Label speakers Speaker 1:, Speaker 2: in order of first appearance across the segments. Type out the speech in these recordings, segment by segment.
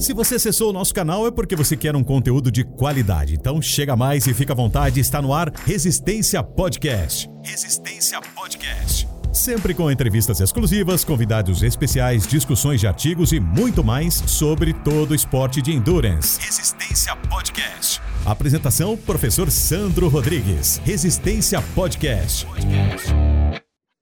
Speaker 1: Se você acessou o nosso canal é porque você quer um conteúdo de qualidade. Então chega mais e fica à vontade, está no ar Resistência Podcast. Resistência Podcast. Sempre com entrevistas exclusivas, convidados especiais, discussões de artigos e muito mais sobre todo o esporte de endurance. Resistência Podcast. Apresentação: Professor Sandro Rodrigues. Resistência Podcast.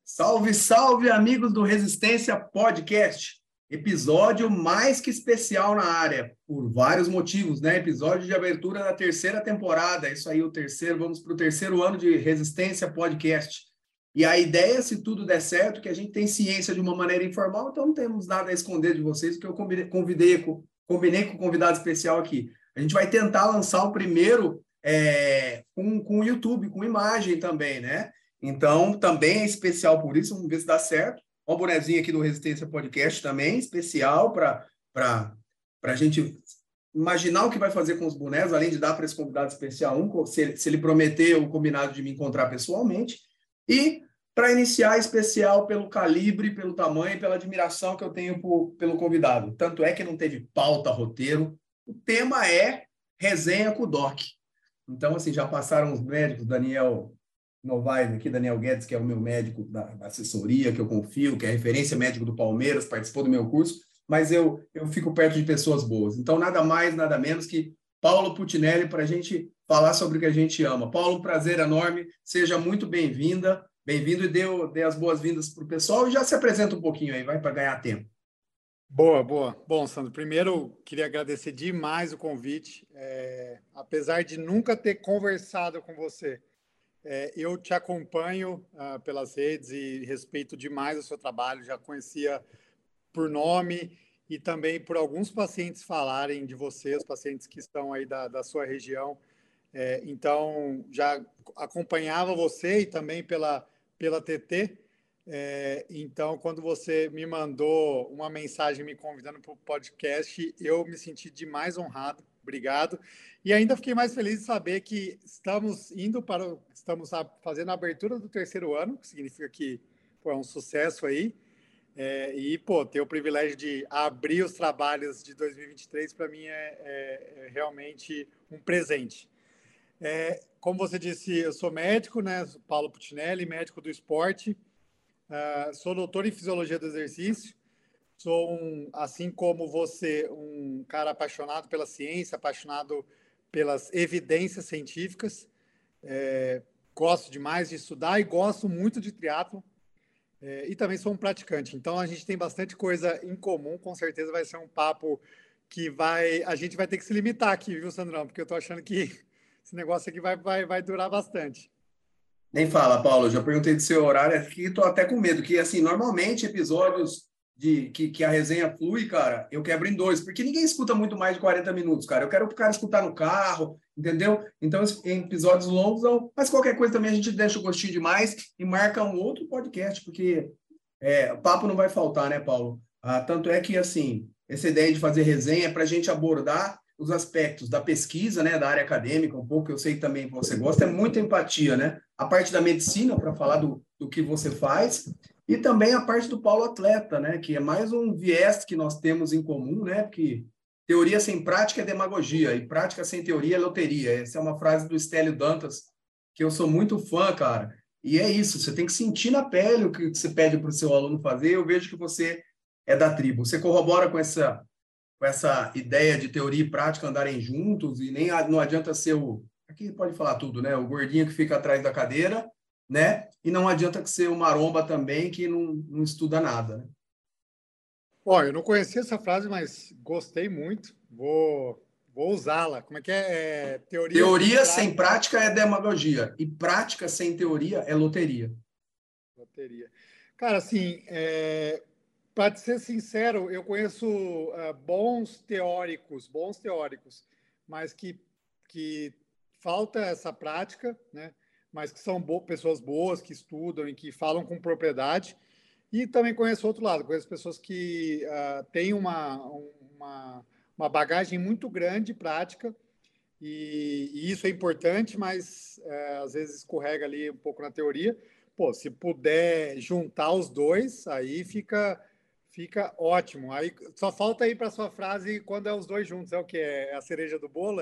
Speaker 2: Salve, salve, amigos do Resistência Podcast. Episódio mais que especial na área, por vários motivos, né? Episódio de abertura da terceira temporada. Isso aí, o terceiro, vamos para o terceiro ano de Resistência Podcast. E a ideia, se tudo der certo, que a gente tem ciência de uma maneira informal, então não temos nada a esconder de vocês, porque eu convidei, combinei com o convidado especial aqui. A gente vai tentar lançar o primeiro é, com, com o YouTube, com imagem também, né? Então, também é especial por isso, vamos ver se dá certo. Uma bonezinha aqui do Resistência Podcast também, especial para a gente imaginar o que vai fazer com os bonés, além de dar para esse convidado especial um, se, se ele prometer o combinado de me encontrar pessoalmente. E para iniciar especial pelo calibre, pelo tamanho e pela admiração que eu tenho por, pelo convidado. Tanto é que não teve pauta, roteiro. O tema é resenha com o Doc. Então, assim, já passaram os médicos, Daniel Novaes aqui, Daniel Guedes, que é o meu médico da, assessoria, que eu confio, que é referência médico do Palmeiras, participou do meu curso, mas eu, eu fico perto de pessoas boas. Então, nada mais, nada menos que Paulo Putinelli para a gente falar sobre o que a gente ama. Paulo, um prazer enorme, seja muito bem-vinda, bem-vindo e dê, dê as boas-vindas para o pessoal e já se apresenta um pouquinho aí, vai para ganhar tempo.
Speaker 3: Boa, boa. Bom, Sandro, primeiro queria agradecer demais o convite. É, apesar de nunca ter conversado com você, é, eu te acompanho uh, pelas redes e respeito demais o seu trabalho, já conhecia por nome e também por alguns pacientes falarem de você, os pacientes que estão aí da, da sua região. É, então, já acompanhava você e também pela, pela TT. É, então, quando você me mandou uma mensagem me convidando para o podcast, eu me senti demais honrado. Obrigado. E ainda fiquei mais feliz de saber que estamos indo para, estamos fazendo a abertura do terceiro ano, que significa que foi é um sucesso aí. É, e, pô, ter o privilégio de abrir os trabalhos de 2023 para mim é, é, é, realmente um presente. É, como você disse, eu sou médico, né? Paulo Putinelli, médico do esporte. Uh, sou doutor em fisiologia do exercício. Sou um, assim como você, um cara apaixonado pela ciência, apaixonado pelas evidências científicas. É, gosto demais de estudar e gosto muito de triatlo. É, e também sou um praticante. Então a gente tem bastante coisa em comum. Com certeza vai ser um papo que vai. A gente vai ter que se limitar aqui, viu, Sandrão? Porque eu estou achando que esse negócio aqui vai, vai, vai durar bastante.
Speaker 2: Nem fala, Paulo. Já perguntei do seu horário aqui, estou até com medo, que assim, normalmente episódios de que, que a resenha flui, cara, eu quebro em dois, porque ninguém escuta muito mais de 40 minutos, cara. Eu quero o cara escutar no carro, entendeu? Então, em episódios longos, mas qualquer coisa também a gente deixa o gostinho demais e marca um outro podcast, porque é, papo não vai faltar, né, Paulo? Ah, tanto é que, assim, essa ideia de fazer resenha é para a gente abordar os aspectos da pesquisa, né, da área acadêmica, um pouco, eu sei também que você gosta, é muita empatia, né? A parte da medicina, para falar do, do que você faz, e também a parte do Paulo Atleta, né? Que é mais um viés que nós temos em comum, né? Que teoria sem prática é demagogia e prática sem teoria é loteria. Essa é uma frase do Estélio Dantas que eu sou muito fã, cara. E é isso, você tem que sentir na pele o que você pede para o seu aluno fazer. Eu vejo que você é da tribo. Você corrobora com essa com essa ideia de teoria e prática andarem juntos e nem não adianta ser o aqui pode falar tudo, né? O gordinho que fica atrás da cadeira né? E não adianta que ser o maromba também que não, não estuda nada. Né?
Speaker 3: Bom, eu não conhecia essa frase, mas gostei muito. Vou, vou usá-la. Como é que é? é
Speaker 2: teoria, teoria sem, prática. é demagogia e prática sem teoria é loteria.
Speaker 3: Loteria. Cara, assim, é, para ser sincero, eu conheço uh, bons teóricos, bons teóricos, mas que, que falta essa prática, né? mas que são bo pessoas boas, que estudam e que falam com propriedade. E também conheço outro lado, conheço pessoas que uh, têm uma, uma, uma, bagagem muito grande prática, e, e isso é importante, mas uh, às vezes escorrega ali um pouco na teoria. Pô, se puder juntar os dois, aí fica, Fica ótimo. Aí só falta aí para sua frase quando é os dois juntos. É o que? É a cereja do bolo?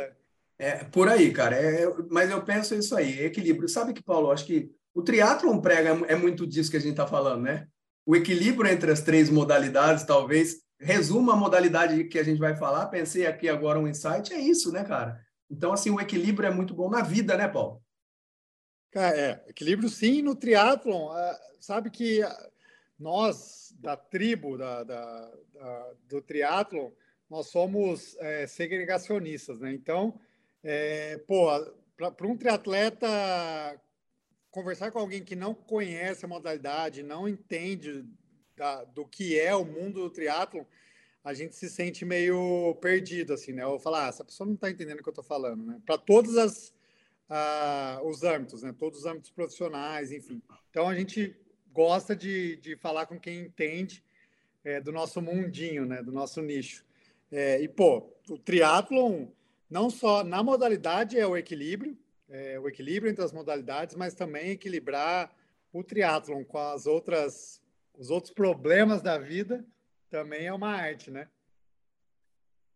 Speaker 3: É,
Speaker 2: por aí, cara. É, mas eu penso isso aí, equilíbrio. Sabe que, Paulo, acho que o triatlon prega é muito disso que a gente está falando, né? O equilíbrio entre as três modalidades, talvez, resuma a modalidade que a gente vai falar. Pensei aqui agora um insight, é isso, né, cara? Então, assim, o equilíbrio é muito bom na vida, né, Paulo?
Speaker 3: É, equilíbrio sim no triatlon. Ah, sabe que nós, da tribo da, da, da do triatlon, nós somos é, segregacionistas, né? Então, é, pô, para um triatleta conversar com alguém que não conhece a modalidade, não entende da, do que é o mundo do triatlon, a gente se sente meio perdido, assim, né? Ou falar, ah, essa pessoa não está entendendo o que eu estou falando, né? Para todos as, uh, os âmbitos, né? Todos os âmbitos profissionais, enfim. Então, a gente gosta de, de falar com quem entende é, do nosso mundinho, né, do nosso nicho. É, e, pô, o triatlon, não só na modalidade é o equilíbrio, é, o equilíbrio entre as modalidades, mas também equilibrar o triatlon com as outras, os outros problemas da vida também é uma arte, né?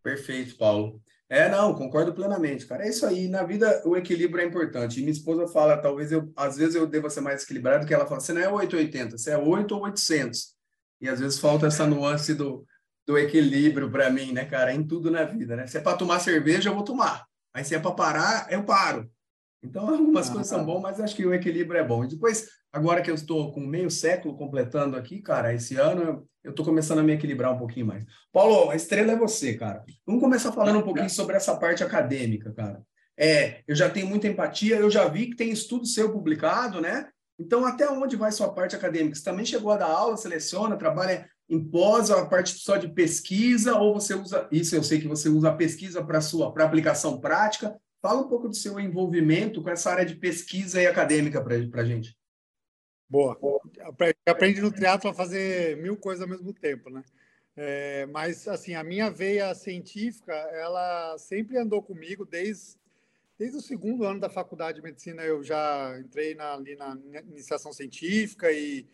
Speaker 2: Perfeito, Paulo. É, não, concordo plenamente, cara. É isso aí. Na vida, o equilíbrio é importante. E minha esposa fala, talvez eu, às vezes eu deva ser mais equilibrado, que ela fala, você não é 880, você é 8 ou 800. E às vezes falta essa nuance do, do equilíbrio para mim, né, cara? Em tudo na vida, né? Se é para tomar cerveja, eu vou tomar. Aí se é para parar, eu paro. Então, algumas ah, coisas são boas, mas acho que o equilíbrio é bom. E depois, agora que eu estou com meio século completando aqui, cara, esse ano eu estou começando a me equilibrar um pouquinho mais. Paulo, a estrela é você, cara. Vamos começar falando um pouquinho sobre essa parte acadêmica, cara. É, eu já tenho muita empatia, eu já vi que tem estudo seu publicado, né? Então, até onde vai sua parte acadêmica? Você também chegou a dar aula, seleciona, trabalha em pós, a parte só de pesquisa, ou você usa, isso eu sei que você usa a pesquisa para sua para aplicação prática, Fala um pouco do seu envolvimento com essa área de pesquisa e acadêmica para a gente.
Speaker 3: Boa. Aprende no teatro a fazer mil coisas ao mesmo tempo, né? É, mas, assim, a minha veia científica, ela sempre andou comigo desde, desde o segundo ano da faculdade de medicina. Eu já entrei na, ali na iniciação científica e,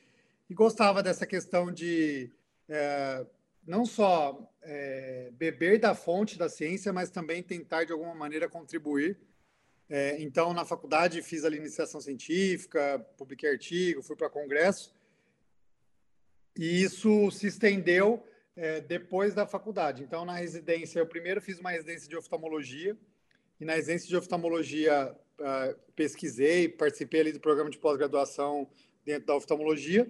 Speaker 3: e gostava dessa questão de é, não só é, beber da fonte da ciência, mas também tentar de alguma maneira contribuir. É, então, na faculdade fiz a iniciação científica, publiquei artigo, fui para congresso, e isso se estendeu é, depois da faculdade. Então, na residência, eu primeiro fiz uma residência de oftalmologia, e na residência de oftalmologia uh, pesquisei, participei ali do programa de pós-graduação dentro da oftalmologia,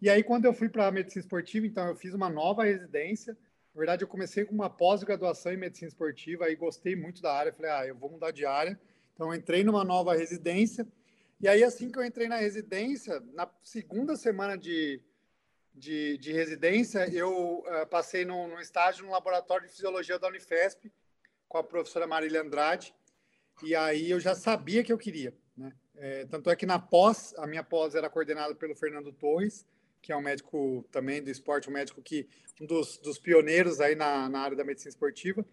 Speaker 3: e aí, quando eu fui para a medicina esportiva, então eu fiz uma nova residência. Na verdade, eu comecei com uma pós-graduação em medicina esportiva, aí gostei muito da área. Falei, ah, eu vou mudar de área. Então, entrei numa nova residência. E aí, assim que eu entrei na residência, na segunda semana de, de, de residência, eu uh, passei num, num estágio no laboratório de fisiologia da Unifesp, com a professora Marília Andrade. E aí eu já sabia que eu queria. Né? É, tanto é que na pós, a minha pós era coordenada pelo Fernando Torres que é um médico também do esporte, um médico que um dos, dos pioneiros aí na, na área da medicina esportiva.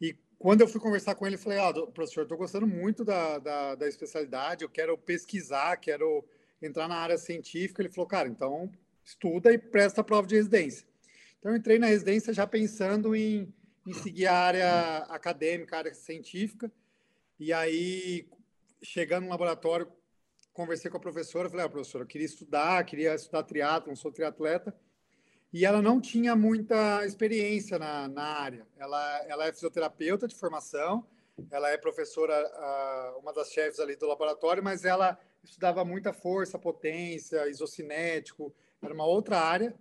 Speaker 3: E quando eu fui conversar com ele, falei, ah, professor, estou gostando muito da, da, da, especialidade, eu quero pesquisar, quero entrar na área científica. Ele falou, cara, então estuda e presta a prova de residência. Então eu entrei na residência já pensando em, em seguir a área acadêmica, a área científica. E aí, chegando no laboratório, conversei com a professora, falei, ah, professora, eu queria estudar, queria estudar não sou triatleta, e ela não tinha muita experiência na, na área. Ela, ela é fisioterapeuta de formação, ela é professora, uh, uma das chefes ali do laboratório, mas ela estudava muita força, potência, isocinético, era uma outra área,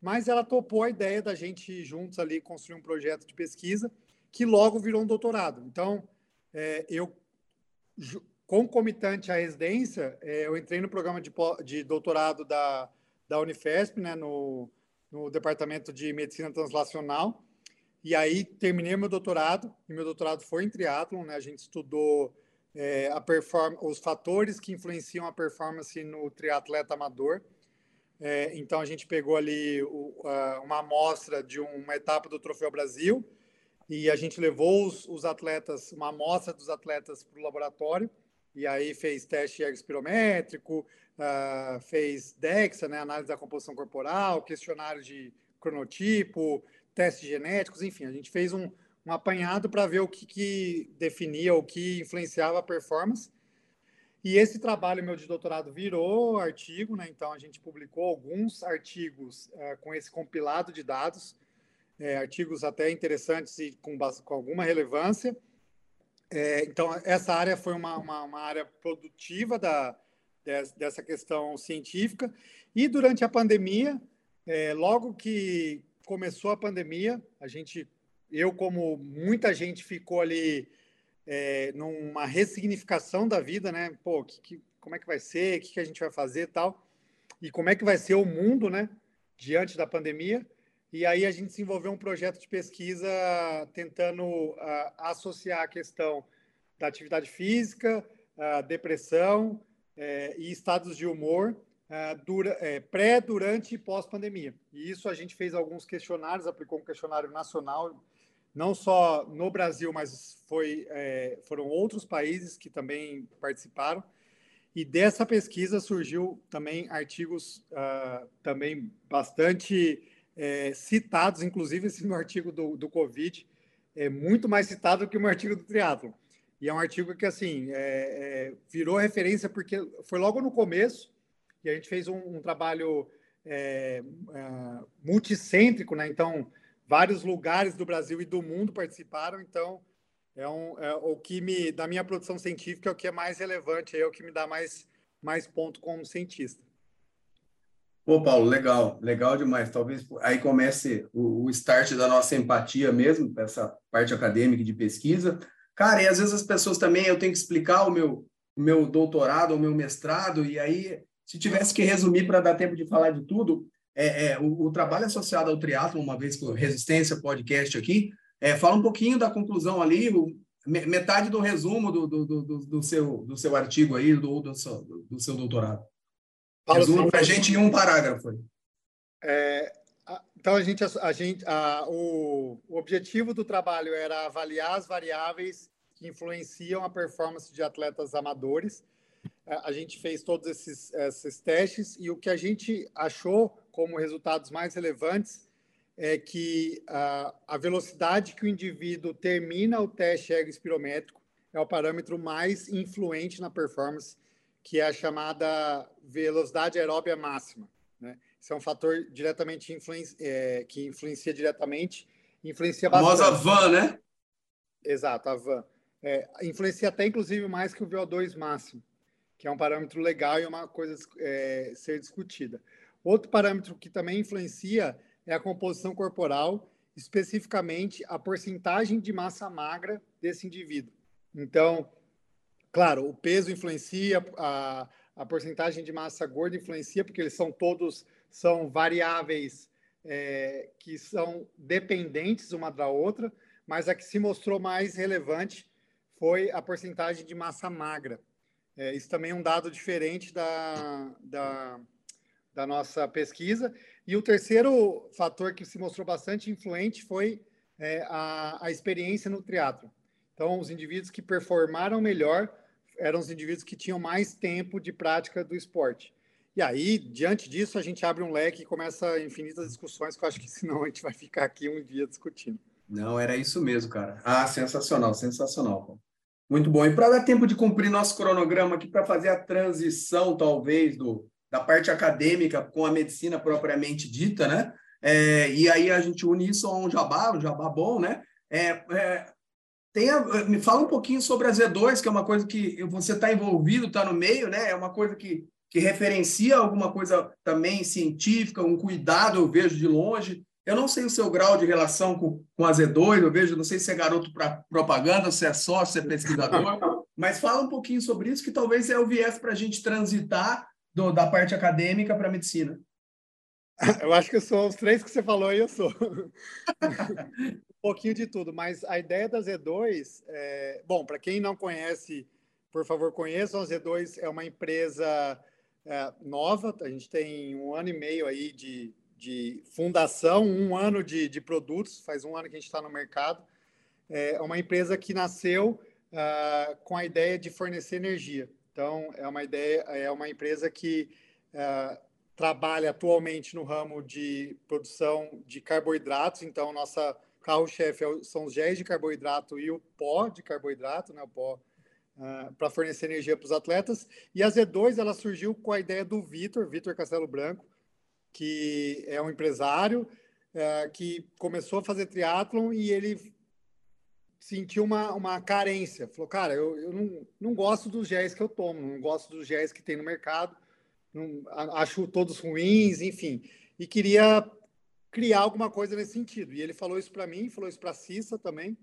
Speaker 3: mas ela topou a ideia da gente juntos ali construir um projeto de pesquisa que logo virou um doutorado. Então, é, eu concomitante à residência, é, eu entrei no programa de, de doutorado da, da Unifesp, né, no, no departamento de medicina translacional, e aí terminei meu doutorado, e meu doutorado foi em triatlon, né, a gente estudou é, a perform os fatores que influenciam a performance no triatleta amador. É, então a gente pegou ali o, a, uma amostra de uma etapa do Troféu Brasil e a gente levou os, os atletas, uma amostra dos atletas para o laboratório e aí fez teste ergospirométrico, uh, fez DEXA, né, análise da composição corporal, questionário de cronotipo, testes genéticos, enfim, a gente fez um, um apanhado para ver o que, que definia, o que influenciava a performance. E esse trabalho meu de doutorado virou artigo, né? Então a gente publicou alguns artigos é, com esse compilado de dados, é, artigos até interessantes e com, com alguma relevância. É, então essa área foi uma, uma, uma área produtiva da, dessa questão científica. E durante a pandemia, é, logo que começou a pandemia, a gente, eu como muita gente ficou ali é, numa ressignificação da vida, né? Pô, que, que, como é que vai ser? O que, que a gente vai fazer tal? E como é que vai ser o mundo, né? Diante da pandemia. E aí a gente desenvolveu um projeto de pesquisa tentando uh, associar a questão da atividade física, a depressão uh, e estados de humor uh, dura, é, pré, durante e pós-pandemia. E isso a gente fez alguns questionários, aplicou um questionário nacional não só no Brasil, mas foi, é, foram outros países que também participaram. E dessa pesquisa surgiu também artigos uh, também bastante é, citados, inclusive esse meu artigo do, do Covid é muito mais citado que o meu artigo do triatlo. E é um artigo que, assim, é, é, virou referência porque foi logo no começo e a gente fez um, um trabalho é, uh, multicêntrico, né? Então, vários lugares do Brasil e do mundo participaram, então é, um, é o que me, da minha produção científica, é o que é mais relevante, é o que me dá mais, mais ponto como cientista.
Speaker 2: Pô, Paulo, legal, legal demais. Talvez aí comece o, o start da nossa empatia mesmo, essa parte acadêmica de pesquisa. Cara, e às vezes as pessoas também, eu tenho que explicar o meu, o meu doutorado, o meu mestrado, e aí, se tivesse que resumir para dar tempo de falar de tudo, é, é, o, o, trabalho associado ao triatlo, uma vez com Resistência Podcast aqui, é, fala um pouquinho da conclusão ali, o, metade do resumo do, do, do, do, seu, do seu artigo aí, do, do, seu, do seu doutorado. Fala Resumo para a gente em um parágrafo.
Speaker 3: É, então, a gente, a gente, a, o, o objetivo do trabalho era avaliar as variáveis que influenciam a performance de atletas amadores. É, a gente fez todos esses, esses testes e o que a gente achou como resultados mais relevantes é que a, a velocidade que o indivíduo termina o teste espirométrico é o parâmetro mais influente na performance, que é a chamada velocidade aeróbia máxima. Né? Isso é um fator diretamente é, que influencia diretamente, influencia bastante. A
Speaker 2: famosa van, né?
Speaker 3: Exato, a van. É, influencia até, inclusive, mais que o VO2 máximo, que é um parâmetro legal e uma coisa é, ser discutida. Outro parâmetro que também influencia é a composição corporal, especificamente a porcentagem de massa magra desse indivíduo. Então, claro, o peso influencia, a, a porcentagem de massa gorda influencia, porque eles são todos são variáveis é, que são dependentes uma da outra, mas a que se mostrou mais relevante foi a porcentagem de massa magra. É, isso também é um dado diferente da, da da nossa pesquisa. E o terceiro fator que se mostrou bastante influente foi é, a, a experiência no triatlo. Então, os indivíduos que performaram melhor eram os indivíduos que tinham mais tempo de prática do esporte. E aí, diante disso, a gente abre um leque e começa infinitas discussões, que eu acho que senão a gente vai ficar aqui um dia discutindo.
Speaker 2: Não, era isso mesmo, cara. Ah, sensacional, sensacional. Muito bom. E para dar tempo de cumprir nosso cronograma aqui, para fazer a transição, talvez, do, da parte acadêmica com a medicina propriamente dita, né? É, e aí a gente une isso a um jabá, um jabá bom, né? É, é, tenha, me fala um pouquinho sobre a Z2, que é uma coisa que você está envolvido, está no meio, né? É uma coisa que, que referencia alguma coisa também científica, um cuidado, eu vejo de longe. Eu não sei o seu grau de relação com, com a Z2, eu vejo, não sei se é garoto para propaganda, se é sócio, se é pesquisador, mas fala um pouquinho sobre isso, que talvez é o viés para a gente transitar do, da parte acadêmica para a medicina?
Speaker 3: Eu acho que eu sou os três que você falou e eu sou. um pouquinho de tudo, mas a ideia da Z2, é... bom, para quem não conhece, por favor, conheçam. A Z2 é uma empresa é, nova, a gente tem um ano e meio aí de, de fundação, um ano de, de produtos, faz um ano que a gente está no mercado. É uma empresa que nasceu uh, com a ideia de fornecer energia. Então, é uma ideia, é uma empresa que uh, trabalha atualmente no ramo de produção de carboidratos, então nossa carro-chefe é são os géis de carboidrato e o pó de carboidrato, né, o pó uh, para fornecer energia para os atletas. E a Z2 ela surgiu com a ideia do Vitor, Vitor Castelo Branco, que é um empresário uh, que começou a fazer triatlon e ele sentiu uma, uma carência. Falou, cara, eu, eu não, não gosto dos géis que eu tomo, não gosto dos géis que tem no mercado, acho todos ruins, enfim. E queria criar alguma coisa nesse sentido. E ele falou isso para mim, falou isso para a Cissa também,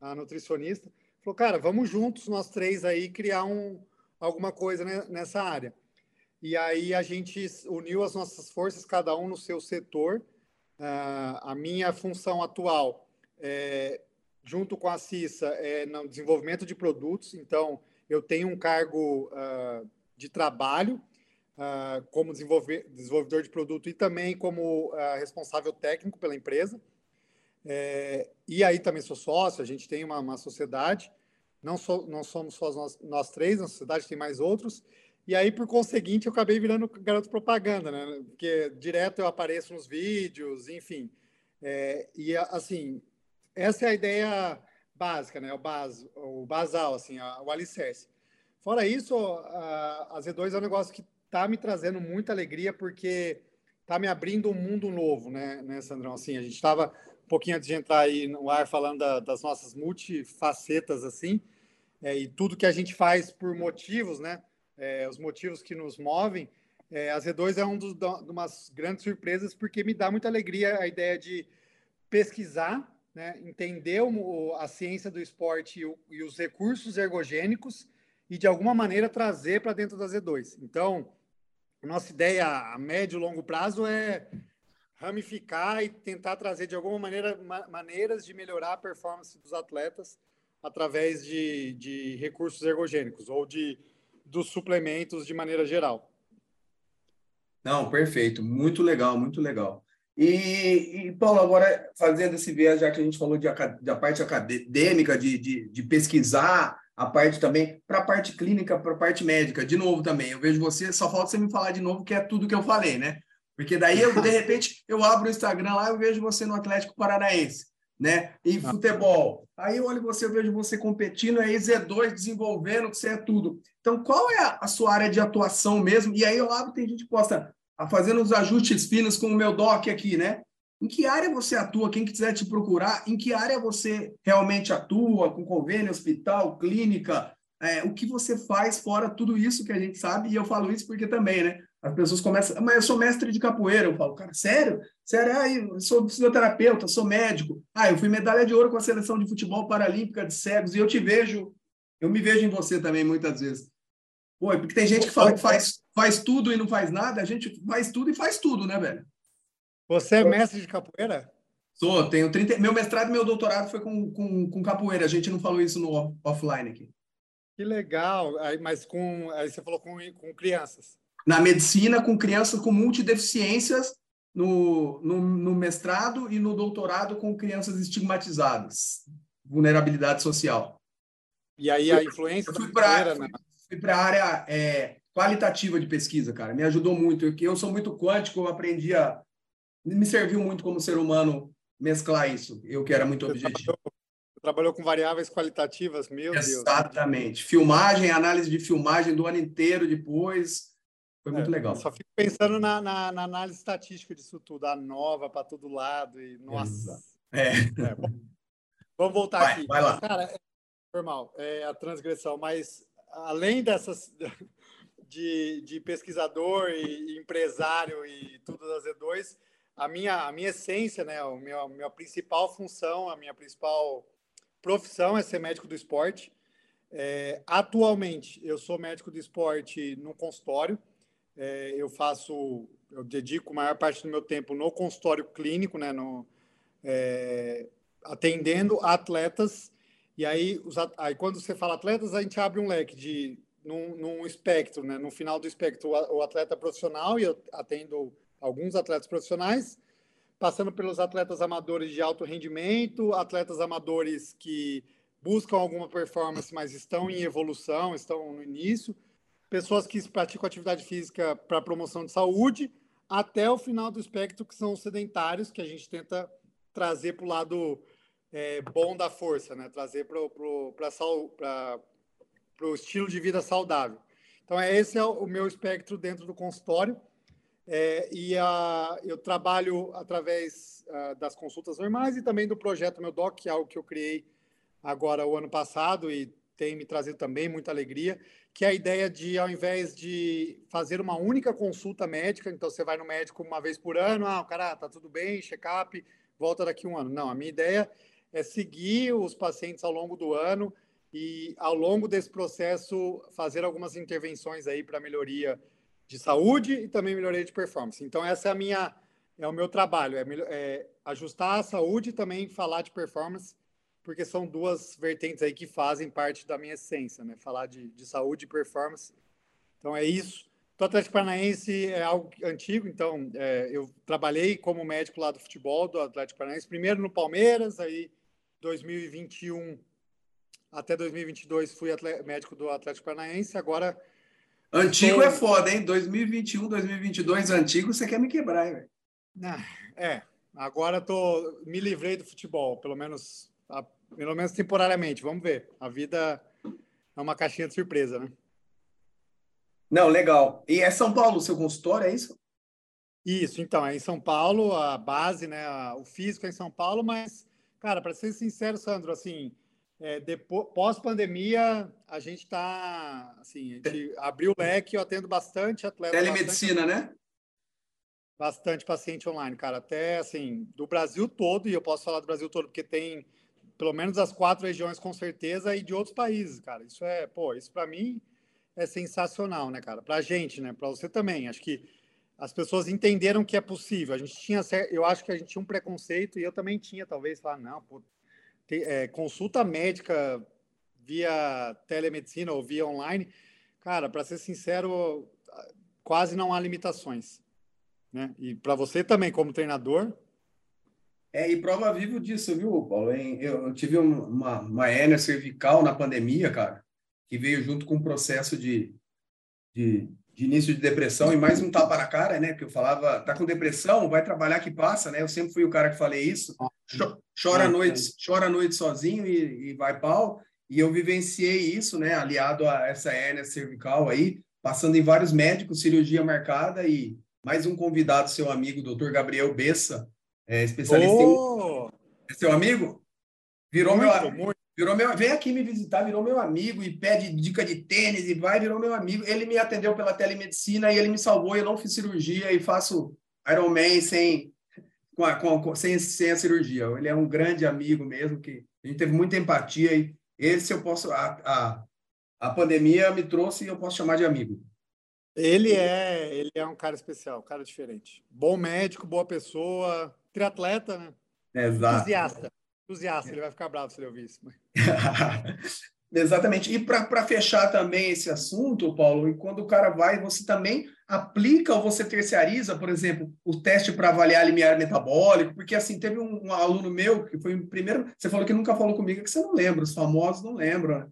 Speaker 3: a nutricionista. Falou, cara, vamos juntos, nós três aí, criar um, alguma coisa nessa área. E aí a gente uniu as nossas forças, cada um no seu setor. Uh, a minha função atual, é, junto com a Cissa, é no desenvolvimento de produtos. Então, eu tenho um cargo uh, de trabalho uh, como desenvolvedor de produto e também como uh, responsável técnico pela empresa. É, e aí também sou sócio, a gente tem uma, uma sociedade, não, so, não somos só nós, nós três, na sociedade tem mais outros, e aí, por conseguinte, eu acabei virando garoto propaganda, né? Porque direto eu apareço nos vídeos, enfim. É, e, assim, essa é a ideia básica, né? O, base, o basal, assim, o alicerce. Fora isso, a, a Z2 é um negócio que está me trazendo muita alegria porque está me abrindo um mundo novo, né, né Sandrão? Assim, a gente estava um pouquinho antes de entrar aí no ar falando da, das nossas multifacetas, assim, é, e tudo que a gente faz por motivos, né? É, os motivos que nos movem. É, a Z2 é um de umas grandes surpresas porque me dá muita alegria a ideia de pesquisar, né, entender o, a ciência do esporte e, o, e os recursos ergogênicos e de alguma maneira trazer para dentro da Z2. Então, nossa ideia a médio e longo prazo é ramificar e tentar trazer de alguma maneira maneiras de melhorar a performance dos atletas através de, de recursos ergogênicos ou de dos suplementos de maneira geral.
Speaker 2: Não, perfeito, muito legal, muito legal. E, e Paulo, agora fazendo esse viés, já que a gente falou de, da parte acadêmica, de, de, de pesquisar a parte também, para a parte clínica, para a parte médica. De novo também, eu vejo você, só falta você me falar de novo, que é tudo que eu falei, né? Porque daí, eu, de repente, eu abro o Instagram lá e vejo você no Atlético Paranaense, né? E ah. futebol. Aí eu olho você, eu vejo você competindo, aí Z2 desenvolvendo, que você é tudo. Então, qual é a sua área de atuação mesmo? E aí eu abro, tem gente que posta fazendo os ajustes finos com o meu doc aqui, né? Em que área você atua? Quem quiser te procurar, em que área você realmente atua, com convênio, hospital, clínica? É, o que você faz fora tudo isso que a gente sabe? E eu falo isso porque também, né? As pessoas começam, mas eu sou mestre de capoeira. Eu falo, cara, sério? Sério? Ah, eu sou fisioterapeuta, sou médico. Ah, eu fui medalha de ouro com a seleção de futebol paralímpica de cegos e eu te vejo, eu me vejo em você também muitas vezes. Pô, porque tem gente que fala que faz, faz tudo e não faz nada, a gente faz tudo e faz tudo, né, velho?
Speaker 3: Você é mestre de capoeira?
Speaker 2: Sou, tenho 30. Meu mestrado e meu doutorado foi com, com, com capoeira. A gente não falou isso no offline aqui.
Speaker 3: Que legal. Aí, mas com. Aí você falou com, com crianças.
Speaker 2: Na medicina, com crianças com multideficiências, no, no, no mestrado e no doutorado com crianças estigmatizadas, vulnerabilidade social.
Speaker 3: E aí a influência
Speaker 2: eu fui para né? a área é, qualitativa de pesquisa, cara. Me ajudou muito. Eu, eu sou muito quântico, eu aprendi a me serviu muito como ser humano mesclar isso. Eu que era muito objetivo.
Speaker 3: Trabalhou com variáveis qualitativas, meu
Speaker 2: Exatamente. Deus. Exatamente. Filmagem, análise de filmagem do ano inteiro depois. Foi muito é, legal.
Speaker 3: Só fico pensando na, na, na, análise estatística disso tudo, a nova para todo lado. E, nossa.
Speaker 2: É. é bom,
Speaker 3: vamos voltar
Speaker 2: vai,
Speaker 3: aqui.
Speaker 2: Vai lá.
Speaker 3: Cara, é normal, é a transgressão, mas além dessas de, de pesquisador e, empresário e tudo da Z2, a minha, a minha essência, né, a minha, a minha principal função, a minha principal profissão é ser médico do esporte. É, atualmente, eu sou médico do esporte no consultório. É, eu faço, eu dedico a maior parte do meu tempo no consultório clínico, né, no, é, atendendo atletas. E aí, os, aí, quando você fala atletas, a gente abre um leque de num, num espectro, né? No final do espectro, o atleta profissional, e eu atendo alguns atletas profissionais, passando pelos atletas amadores de alto rendimento, atletas amadores que buscam alguma performance, mas estão em evolução, estão no início, pessoas que praticam atividade física para promoção de saúde, até o final do espectro, que são os sedentários, que a gente tenta trazer para o lado é, bom da força, né? trazer para o estilo de vida saudável. Então, esse é o meu espectro dentro do consultório. É, e a, eu trabalho através uh, das consultas normais e também do projeto Meu Doc, que é algo que eu criei agora o ano passado e tem me trazido também muita alegria, que é a ideia de, ao invés de fazer uma única consulta médica, então você vai no médico uma vez por ano, ah, o cara tá tudo bem, check-up, volta daqui um ano. Não, a minha ideia é seguir os pacientes ao longo do ano e, ao longo desse processo, fazer algumas intervenções aí para melhoria de saúde e também melhoria de performance. Então, essa é a minha, é o meu trabalho, é, é ajustar a saúde e também falar de performance porque são duas vertentes aí que fazem parte da minha essência, né? Falar de, de saúde e performance. Então é isso. O Atlético Paranaense é algo antigo, então é, eu trabalhei como médico lá do futebol do Atlético Paranaense, primeiro no Palmeiras, aí 2021 até 2022 fui médico do Atlético Paranaense, agora...
Speaker 2: Antigo é foda, hein? 2021, 2022, antigo, você quer me quebrar, velho.
Speaker 3: É, agora tô, me livrei do futebol, pelo menos pelo menos temporariamente. Vamos ver. A vida é uma caixinha de surpresa, né?
Speaker 2: Não, legal. E é São Paulo seu consultório, é isso?
Speaker 3: Isso, então, é em São Paulo, a base, né? O físico é em São Paulo, mas, cara, para ser sincero, Sandro, assim, é, depois, pós-pandemia, a gente está, assim, a gente abriu o leque, eu atendo bastante atleta.
Speaker 2: Telemedicina,
Speaker 3: bastante,
Speaker 2: né?
Speaker 3: Bastante paciente online, cara. Até, assim, do Brasil todo, e eu posso falar do Brasil todo, porque tem pelo menos as quatro regiões com certeza, e de outros países, cara. Isso é, pô, isso para mim é sensacional, né, cara? Pra gente, né? Pra você também. Acho que as pessoas entenderam que é possível. A gente tinha, eu acho que a gente tinha um preconceito, e eu também tinha, talvez, falar, não, pô, tem, é, consulta médica via telemedicina ou via online, cara, para ser sincero, quase não há limitações. Né? E para você também, como treinador,
Speaker 2: é, e prova viva disso, viu, Paulo? Eu, eu tive uma, uma hérnia cervical na pandemia, cara, que veio junto com o um processo de, de, de, início de depressão e mais um tapa na cara, né? Que eu falava, tá com depressão, vai trabalhar que passa, né? Eu sempre fui o cara que falei isso. Chora a noite, chora a noite sozinho e, e vai pau. E eu vivenciei isso, né? Aliado a essa hérnia cervical aí, passando em vários médicos, cirurgia marcada e mais um convidado, seu amigo, doutor Gabriel Bessa, é especialista oh! em... É seu amigo? Virou muito, meu muito. Virou meu, vem aqui me visitar, virou meu amigo e pede dica de tênis e vai, virou meu amigo. Ele me atendeu pela telemedicina e ele me salvou. Eu não fiz cirurgia e faço Ironman sem, com a, com, sem, sem a cirurgia. Ele é um grande amigo mesmo, que a gente teve muita empatia e esse eu posso. A, a, a pandemia me trouxe e eu posso chamar de amigo.
Speaker 3: Ele é, ele é um cara especial, um cara diferente. Bom médico, boa pessoa, triatleta, né?
Speaker 2: Exato.
Speaker 3: Entusiasta. Entusiasta, ele vai ficar bravo se ele ouvir isso.
Speaker 2: Exatamente. E para fechar também esse assunto, Paulo, e quando o cara vai, você também aplica ou você terciariza, por exemplo, o teste para avaliar limiar metabólico, porque assim, teve um, um, aluno meu que foi o primeiro, você falou que nunca falou comigo, que você não lembra, os famosos não lembram. Né?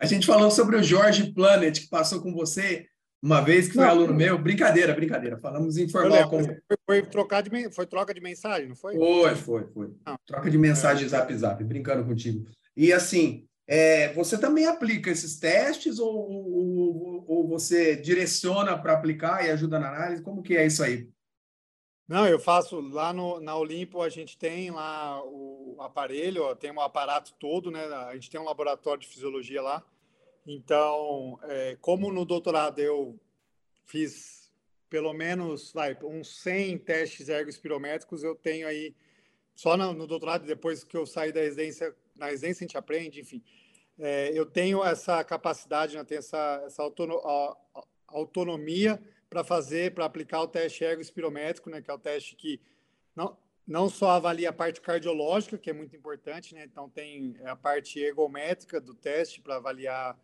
Speaker 2: A gente falou sobre o Jorge Planet, que passou com você, uma vez que foi não, aluno meu, brincadeira, brincadeira. Falamos informal
Speaker 3: como. Foi, foi, trocar de, foi troca de mensagem, não foi?
Speaker 2: Foi, foi, foi. Não. Troca de mensagem é. zap zap, brincando contigo. E assim, é, você também aplica esses testes ou, ou, ou você direciona para aplicar e ajuda na análise? Como que é isso aí?
Speaker 3: Não, eu faço lá no, na Olimpo, a gente tem lá o aparelho, tem um aparato todo, né? A gente tem um laboratório de fisiologia lá então, é, como no doutorado eu fiz pelo menos vai, uns 100 testes ergospirométricos, eu tenho aí, só no, no, doutorado, depois que eu saí da residência, na residência a gente aprende, enfim, é, eu tenho essa capacidade, né, tenho essa, essa autono, a, a autonomia para fazer, para aplicar o teste ergospirométrico, né, que é o teste que não, não só avalia a parte cardiológica, que é muito importante, né? Então tem a parte ergométrica do teste para avaliar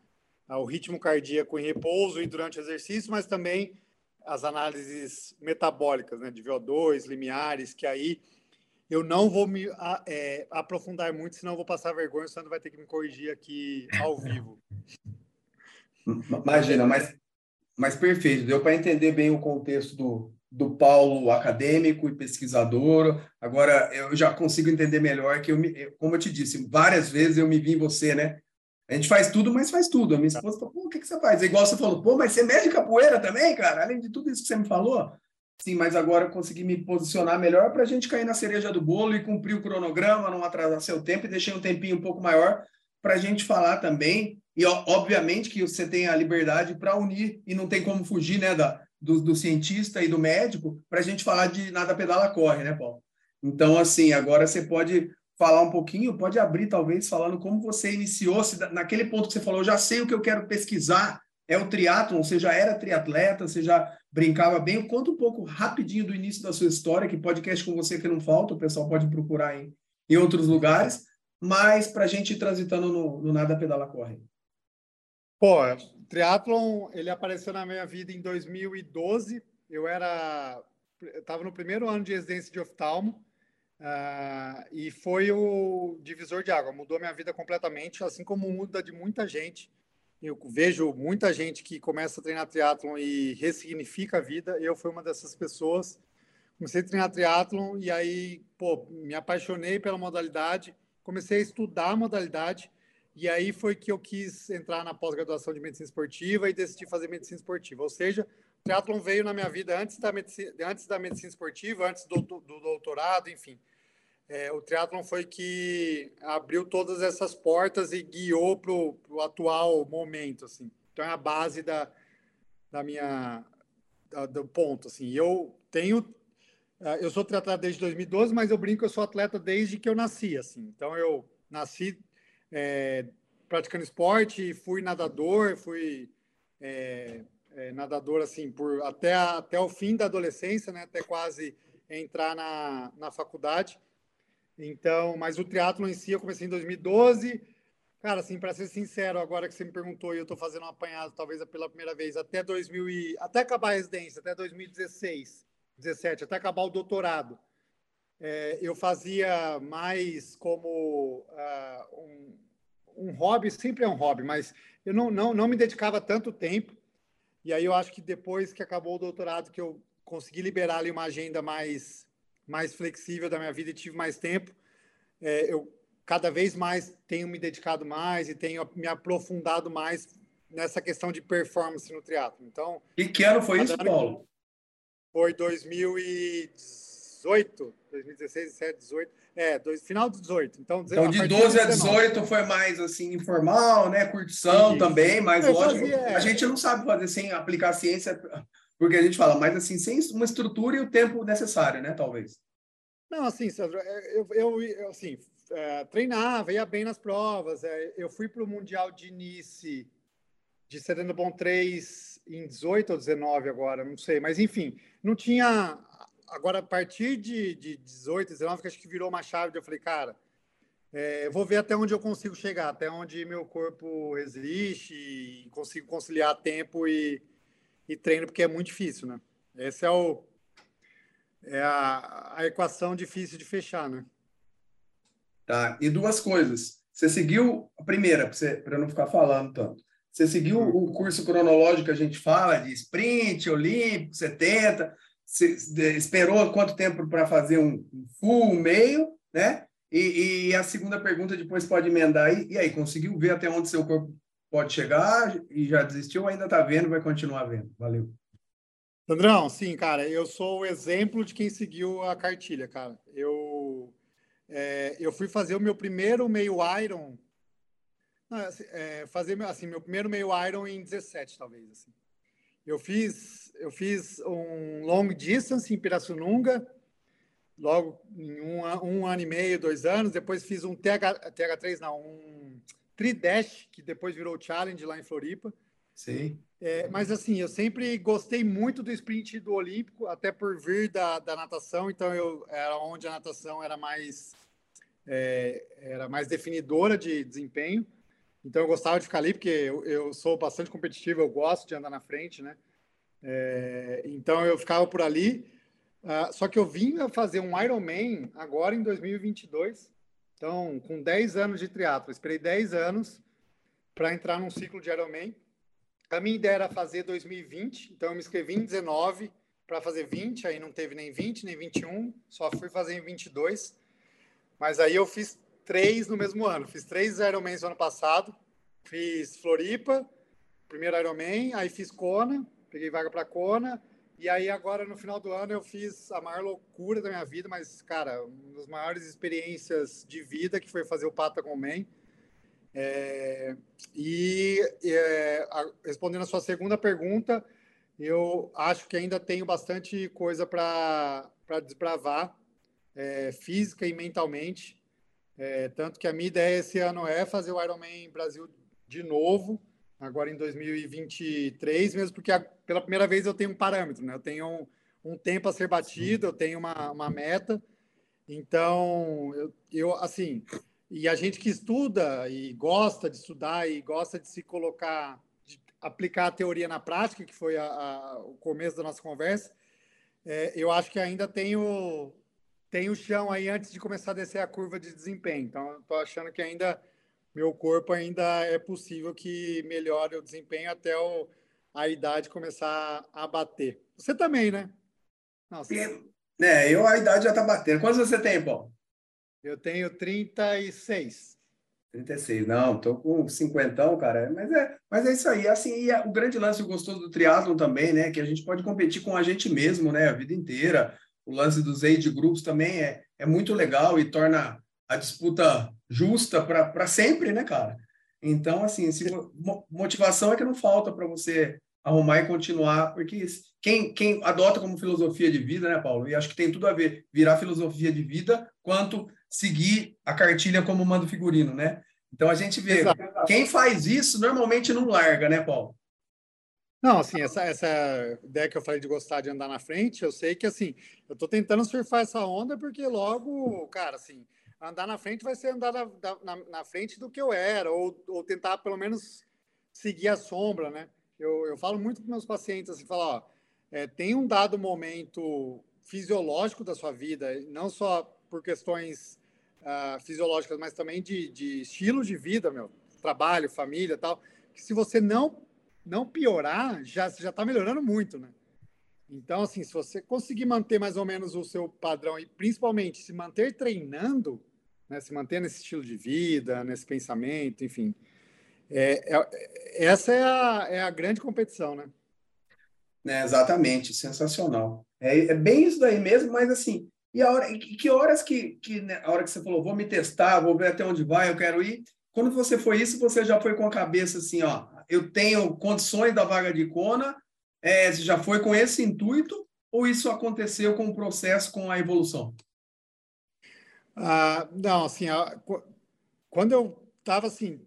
Speaker 3: o ritmo cardíaco em repouso e durante o exercício, mas também as análises metabólicas, né, de VO2, limiares, que aí eu não vou me é, aprofundar muito, senão vou passar vergonha, o Sandro vai ter que me corrigir aqui ao vivo.
Speaker 2: Imagina, mas, mas perfeito, deu para entender bem o contexto do, do Paulo acadêmico e pesquisador. Agora eu já consigo entender melhor que eu, me, como eu te disse, várias vezes eu me vi em você, né? A gente faz tudo, mas faz tudo. A minha esposa falou, pô, o que, que você faz? Igual você falou, pô, mas você mede capoeira também, cara? Além de tudo isso que você me falou. Sim, mas agora eu consegui me posicionar melhor para a gente cair na cereja do bolo e cumprir o cronograma, não atrasar seu tempo e deixei um tempinho um pouco maior para a gente falar também. E obviamente que você tem a liberdade para unir e não tem como fugir né, da, do, do cientista e do médico para a gente falar de nada pedala corre, né, Paulo? Então, assim, agora você pode falar um pouquinho, pode abrir talvez falando como você iniciou, se naquele ponto que você falou, já sei o que eu quero pesquisar, é o triatlon, você já era triatleta, você já brincava bem. Conta um pouco rapidinho do início da sua história, que podcast com você que não falta, o pessoal pode procurar em, em outros lugares, mas para a gente ir transitando no, no Nada Pedala Corre.
Speaker 3: Pô, triatlon, ele apareceu na minha vida em 2012. Eu era, estava no primeiro ano de residência de oftalmo, Uh, e foi o divisor de água, mudou minha vida completamente, assim como muda de muita gente. Eu vejo muita gente que começa a treinar triatlon e ressignifica a vida. Eu fui uma dessas pessoas. Comecei a treinar triatlon e aí, pô, me apaixonei pela modalidade, comecei a estudar a modalidade e aí foi que eu quis entrar na pós-graduação de medicina esportiva e decidi fazer medicina esportiva. Ou seja, o triatlon veio na minha vida antes da medicina, antes da medicina esportiva, antes do, do doutorado, enfim é, o triatlon foi que abriu todas essas portas e guiou para o atual momento, assim. Então é a base da, da minha da, do ponto, assim. Eu tenho é, eu sou triatleta desde 2012, mas eu brinco eu sou atleta desde que eu nasci, assim. Então eu nasci é, praticando esporte, fui nadador, fui é, é, nadador assim por até até o fim da adolescência, né? Até quase entrar na, na faculdade. Então, mas o triatlo em si eu comecei em 2012. Cara, assim, para ser sincero, agora que você me perguntou e eu estou fazendo um apanhado, talvez pela primeira vez, até 2000 e, até acabar a residência, até 2016, 17, até acabar o doutorado, é, eu fazia mais como uh, um, um hobby, sempre é um hobby, mas eu não, não, não me dedicava tanto tempo. E aí eu acho que depois que acabou o doutorado, que eu consegui liberar ali uma agenda mais mais flexível da minha vida e tive mais tempo, é, eu cada vez mais tenho me dedicado mais e tenho me aprofundado mais nessa questão de performance no triatlo. Então,
Speaker 2: e que ano foi isso, Paulo?
Speaker 3: Foi 2018, 2016, 17, 18, é, dois, final de 18. Então,
Speaker 2: então de 12 a 18 foi mais assim informal, né, curtição isso. também, mas lógico, fazia, é. a gente não sabe fazer sem aplicar ciência porque a gente fala, mas assim, sem uma estrutura e o tempo necessário, né? Talvez.
Speaker 3: Não, assim, Sandro, é, eu, eu, eu assim, é, treinava, ia bem nas provas. É, eu fui para o Mundial de Nice de Sereno Bom 3 em 18 ou 19 agora, não sei. Mas, enfim, não tinha... Agora, a partir de, de 18, 19, que acho que virou uma chave, eu falei, cara, é, vou ver até onde eu consigo chegar, até onde meu corpo resiste e consigo conciliar tempo e, e treino, porque é muito difícil, né? Esse é o é a, a equação difícil de fechar, né?
Speaker 2: Tá. E duas coisas. Você seguiu a primeira, para não ficar falando tanto. Você seguiu hum. o curso cronológico que a gente fala de sprint, olímpico, 70. Você esperou quanto tempo para fazer um full, um meio, né? E, e, a segunda pergunta depois pode emendar aí. E aí, conseguiu ver até onde seu corpo pode chegar e já desistiu, ainda está vendo, vai continuar vendo. Valeu.
Speaker 3: Sandrão, sim, cara, eu sou o exemplo de quem seguiu a cartilha, cara. Eu, é, eu fui fazer o meu primeiro meio Iron, assim, é, fazer assim, meu primeiro meio Iron em 17, talvez. Assim. Eu fiz, eu fiz um long distance em Pirassununga, logo em um, um ano e meio, dois anos. Depois fiz um TH, TH3, não, um Tridash, que depois virou Challenge lá em Floripa.
Speaker 2: Sim.
Speaker 3: É, mas assim, eu sempre gostei muito do sprint do Olímpico, até por vir da, da natação, então eu era onde a natação era mais é, era mais definidora de desempenho. Então eu gostava de ficar ali, porque eu, eu sou bastante competitivo, eu gosto de andar na frente, né? É, então eu ficava por ali. Uh, só que eu vim fazer um Ironman agora em 2022. Então, com 10 anos de triatlo, esperei 10 anos para entrar num ciclo de Ironman. A minha ideia era fazer 2020, então eu me inscrevi em 19 para fazer 20, aí não teve nem 20, nem 21, só fui fazer em 22. Mas aí eu fiz três no mesmo ano. Fiz três Ironmans no ano passado. Fiz Floripa, primeiro Ironman, aí fiz Kona, peguei vaga para Kona. E aí agora no final do ano eu fiz a maior loucura da minha vida, mas cara, uma das maiores experiências de vida que foi fazer o Patagon Man. É, e é, a, respondendo a sua segunda pergunta, eu acho que ainda tenho bastante coisa para desbravar, é, física e mentalmente. É, tanto que a minha ideia esse ano é fazer o Ironman Brasil de novo, agora em 2023, mesmo porque a, pela primeira vez eu tenho um parâmetro, né? Eu tenho um, um tempo a ser batido, eu tenho uma, uma meta. Então, eu, eu, assim, e a gente que estuda e gosta de estudar e gosta de se colocar aplicar a teoria na prática, que foi a, a, o começo da nossa conversa, é, eu acho que ainda tem o, tem o chão aí antes de começar a descer a curva de desempenho. Então, estou achando que ainda meu corpo ainda é possível que melhore o desempenho até o, a idade começar a bater. Você também, né?
Speaker 2: Nossa. É, eu a idade já está batendo. Quantos você tem, Paulo?
Speaker 3: Eu tenho 36.
Speaker 2: 36, não, tô com 50, cara, mas é, mas é isso aí, assim, e é, o grande lance gostoso do triatlon também, né, que a gente pode competir com a gente mesmo, né, a vida inteira, o lance dos age groups também é, é muito legal e torna a disputa justa para sempre, né, cara? Então, assim, se, motivação é que não falta para você arrumar e continuar, porque quem, quem adota como filosofia de vida, né, Paulo? E acho que tem tudo a ver virar filosofia de vida quanto seguir a cartilha como manda o figurino, né? Então a gente vê, Exato. quem faz isso normalmente não larga, né, Paulo?
Speaker 3: Não, assim, essa, essa ideia que eu falei de gostar de andar na frente, eu sei que, assim, eu tô tentando surfar essa onda porque logo, cara, assim, andar na frente vai ser andar na, na, na frente do que eu era, ou, ou tentar pelo menos seguir a sombra, né? Eu, eu falo muito para meus pacientes, assim, falar, ó, é, tem um dado momento fisiológico da sua vida, não só por questões uh, fisiológicas, mas também de, de estilo de vida, meu, trabalho, família, tal. Que se você não não piorar, já já está melhorando muito, né? Então, assim, se você conseguir manter mais ou menos o seu padrão e principalmente se manter treinando, né, se manter nesse estilo de vida, nesse pensamento, enfim, é, é, essa é a, é a grande competição, né?
Speaker 2: É, exatamente, sensacional. É, é bem isso daí mesmo, mas assim, e a hora, que horas que, que né, a hora que você falou, vou me testar, vou ver até onde vai, eu quero ir. Quando você foi isso, você já foi com a cabeça assim, ó, eu tenho condições da vaga de Kona, é, já foi com esse intuito ou isso aconteceu com o processo, com a evolução?
Speaker 3: Ah, não, assim, quando eu estava assim,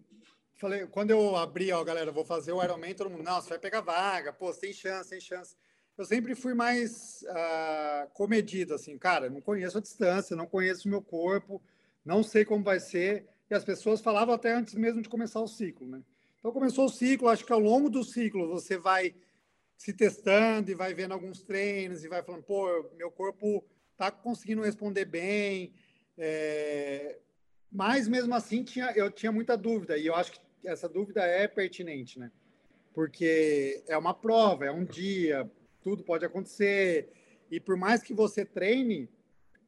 Speaker 3: falei, quando eu abri, ó, galera, vou fazer o Ironman, todo mundo, não, você vai pegar vaga, pô, sem chance, sem chance eu sempre fui mais uh, comedido, assim, cara, não conheço a distância, não conheço o meu corpo, não sei como vai ser, e as pessoas falavam até antes mesmo de começar o ciclo, né? Então começou o ciclo, acho que ao longo do ciclo você vai se testando e vai vendo alguns treinos e vai falando, pô, meu corpo tá conseguindo responder bem, é... mas mesmo assim tinha, eu tinha muita dúvida, e eu acho que essa dúvida é pertinente, né? Porque é uma prova, é um dia, tudo pode acontecer. E por mais que você treine,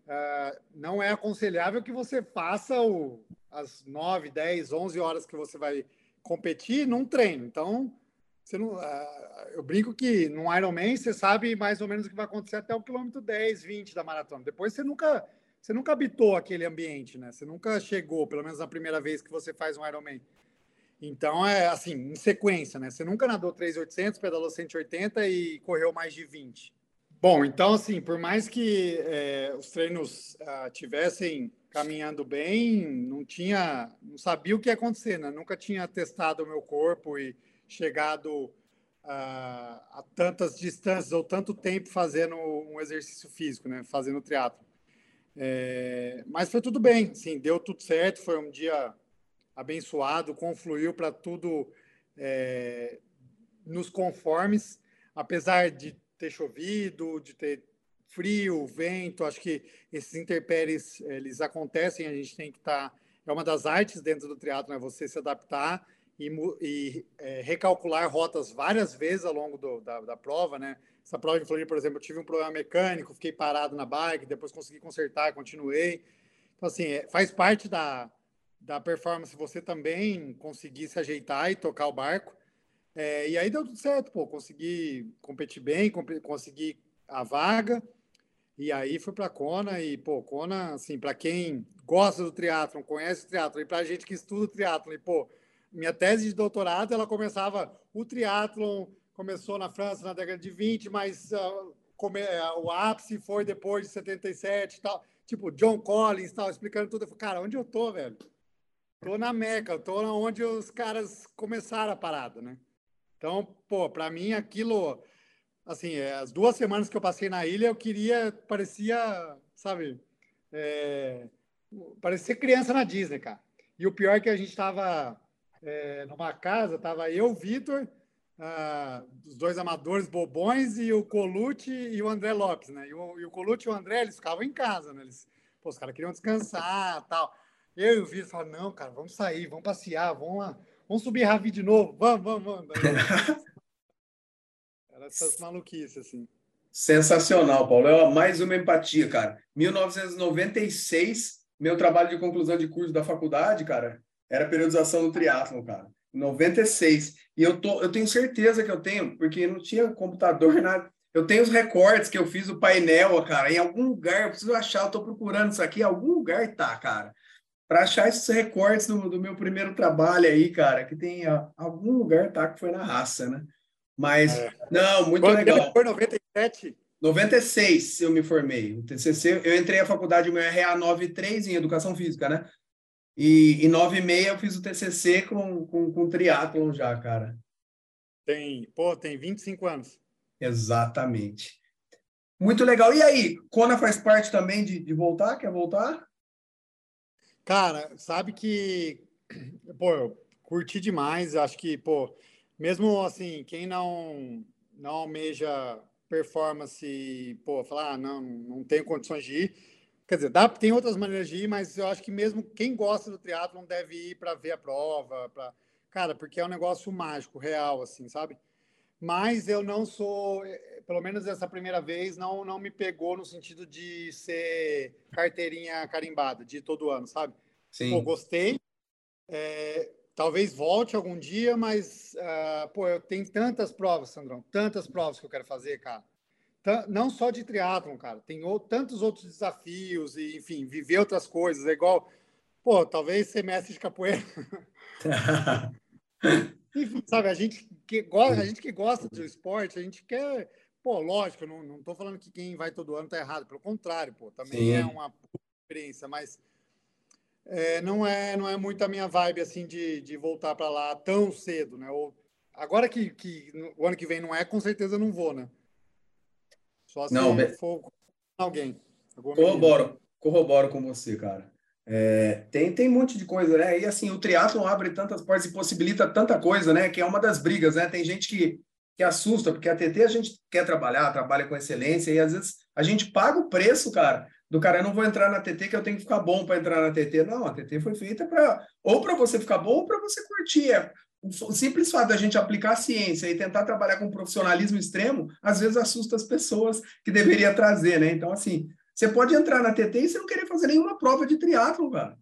Speaker 3: uh, não é aconselhável que você faça o, as 9, 10, 11 horas que você vai competir num treino. Então, você não, uh, eu brinco que no Ironman você sabe mais ou menos o que vai acontecer até o quilômetro 10, 20 da maratona. Depois você nunca, você nunca habitou aquele ambiente, né? Você nunca chegou, pelo menos na primeira vez que você faz um Ironman. Então, é assim, em sequência, né? Você nunca nadou 3,800, pedalou 180 e correu mais de 20. Bom, então, assim, por mais que é, os treinos uh, tivessem caminhando bem, não tinha, não sabia o que ia acontecer, né? Nunca tinha testado o meu corpo e chegado uh, a tantas distâncias ou tanto tempo fazendo um exercício físico, né? Fazendo triatlo. É, mas foi tudo bem, sim, deu tudo certo. Foi um dia abençoado, confluiu para tudo é, nos conformes, apesar de ter chovido, de ter frio, vento, acho que esses interpéries eles acontecem, a gente tem que estar tá, é uma das artes dentro do triatlo, é você se adaptar e, e é, recalcular rotas várias vezes ao longo do, da, da prova, né? Essa prova em Floripa, por exemplo, eu tive um problema mecânico, fiquei parado na bike, depois consegui consertar, continuei. Então, assim, é, faz parte da, da performance você também conseguir se ajeitar e tocar o barco. É, e aí deu tudo certo, pô, consegui competir bem, consegui a vaga, e aí fui para Kona e, pô, Kona, assim, para quem gosta do triatlon, conhece o triatlon, e para gente que estuda o triatlon, pô, minha tese de doutorado, ela começava, o triatlon começou na França na década de 20, mas uh, come, uh, o ápice foi depois de 77 e tal. Tipo, John Collins tal, explicando tudo. Eu falei, cara, onde eu tô, velho? Tô na Meca, tô onde os caras começaram a parada, né? Então, pô, para mim aquilo, assim, é, as duas semanas que eu passei na ilha, eu queria, parecia, sabe, é, parecia criança na Disney, cara. E o pior é que a gente tava é, numa casa, tava eu, Vitor, ah, os dois amadores bobões e o Colucci e o André Lopes, né? E o, e o Colucci e o André, eles ficavam em casa, né? Eles, pô, os caras queriam descansar tal. Eu e o Vitor falaram, não, cara, vamos sair, vamos passear, vamos lá, vamos subir Ravi de novo, vamos, vamos, vamos. Era essas maluquices, assim.
Speaker 2: Sensacional, Paulo. É mais uma empatia, cara. 1996, meu trabalho de conclusão de curso da faculdade, cara, era periodização do triatlon, cara. 96. E eu, tô, eu tenho certeza que eu tenho, porque não tinha computador, nada. Eu tenho os recortes que eu fiz do painel, cara, em algum lugar, eu preciso achar, eu tô procurando isso aqui, em algum lugar tá, cara. Para achar esses recortes do, do, meu primeiro trabalho aí, cara, que tem ó, algum lugar tá que foi na raça, né? Mas, é. não, muito
Speaker 3: Quando
Speaker 2: legal.
Speaker 3: Foi 97?
Speaker 2: 96 eu me formei. O TCC, eu entrei na faculdade meu RA 93 em Educação Física, né? E em 9 e meia eu fiz o TCC com, com, com triatlon já, cara.
Speaker 3: Tem, pô, tem 25 anos.
Speaker 2: Exatamente. Muito legal. E aí, Kona faz parte também de, de voltar? Quer voltar?
Speaker 3: Cara, sabe que, pô, eu curti demais. Acho que, pô, mesmo assim, quem não, não almeja performance, pô, falar, ah, não, não tenho condições de ir, Quer dizer, dá, tem outras maneiras de ir, mas eu acho que mesmo quem gosta do triatlo não deve ir para ver a prova, para cara, porque é um negócio mágico, real, assim, sabe? Mas eu não sou, eh, pelo menos essa primeira vez, não não me pegou no sentido de ser carteirinha carimbada de todo ano, sabe?
Speaker 2: Sim.
Speaker 3: Pô, gostei. É, talvez volte algum dia, mas uh, pô, eu tenho tantas provas, Sandrão, tantas provas que eu quero fazer, cara não só de triatlon, cara, tem tantos outros desafios e, enfim, viver outras coisas. É igual, pô, talvez ser mestre de capoeira. enfim, sabe, a gente que gosta, a gente que gosta do esporte, a gente quer, pô, lógico, não, não tô falando que quem vai todo ano tá errado, pelo contrário, pô, também Sim. é uma experiência, mas é, não é não é muito a minha vibe assim de, de voltar para lá tão cedo, né? Ou, agora que, que o ano que vem não é, com certeza não vou, né? Só se não, for alguém.
Speaker 2: Corroboro, corroboro com você, cara. É, tem, tem um monte de coisa, né? E assim, o triatlon abre tantas portas e possibilita tanta coisa, né? Que é uma das brigas, né? Tem gente que, que assusta, porque a TT a gente quer trabalhar, trabalha com excelência, e às vezes a gente paga o preço, cara, do cara, eu não vou entrar na TT que eu tenho que ficar bom para entrar na TT. Não, a TT foi feita para ou para você ficar bom ou para você curtir. É, o simples fato da gente aplicar a ciência e tentar trabalhar com profissionalismo extremo, às vezes assusta as pessoas que deveria trazer, né? Então, assim, você pode entrar na TT e você não querer fazer nenhuma prova de triatlo, cara,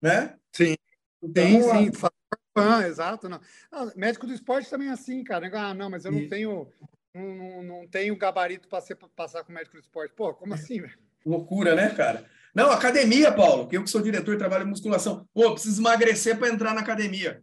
Speaker 2: né?
Speaker 3: Sim. Então, sim, sim. Ah, exato. Não. Ah, médico do esporte também é assim, cara. Ah, não, mas eu não tenho não, não, não tenho gabarito para passar com médico do esporte. Pô, como assim, velho?
Speaker 2: Loucura, né, cara? Não, academia, Paulo, que eu que sou diretor e trabalho em musculação. Pô, preciso emagrecer para entrar na academia.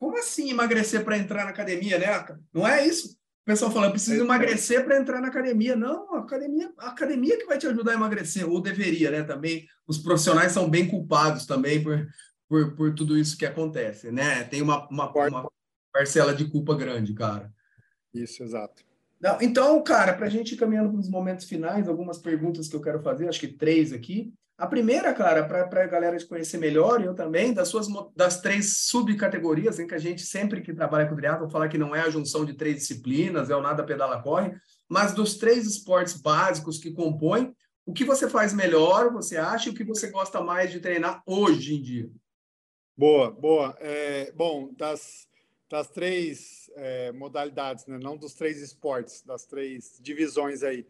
Speaker 2: Como assim emagrecer para entrar na academia, né? Não é isso? O pessoal fala, preciso emagrecer para entrar na academia. Não, a academia, a academia que vai te ajudar a emagrecer, ou deveria, né? Também os profissionais são bem culpados também por, por, por tudo isso que acontece, né? Tem uma, uma, uma parcela de culpa grande, cara.
Speaker 3: Isso, exato.
Speaker 2: Não, então, cara, para a gente ir caminhando para os momentos finais, algumas perguntas que eu quero fazer, acho que três aqui. A primeira, cara, para a galera te conhecer melhor, eu também, das suas das três subcategorias, em que a gente sempre que trabalha com triatlo fala que não é a junção de três disciplinas, é o nada pedala corre, mas dos três esportes básicos que compõem, o que você faz melhor, você acha, e o que você gosta mais de treinar hoje em dia?
Speaker 3: Boa, boa. É, bom, das, das três é, modalidades, né? não dos três esportes, das três divisões aí.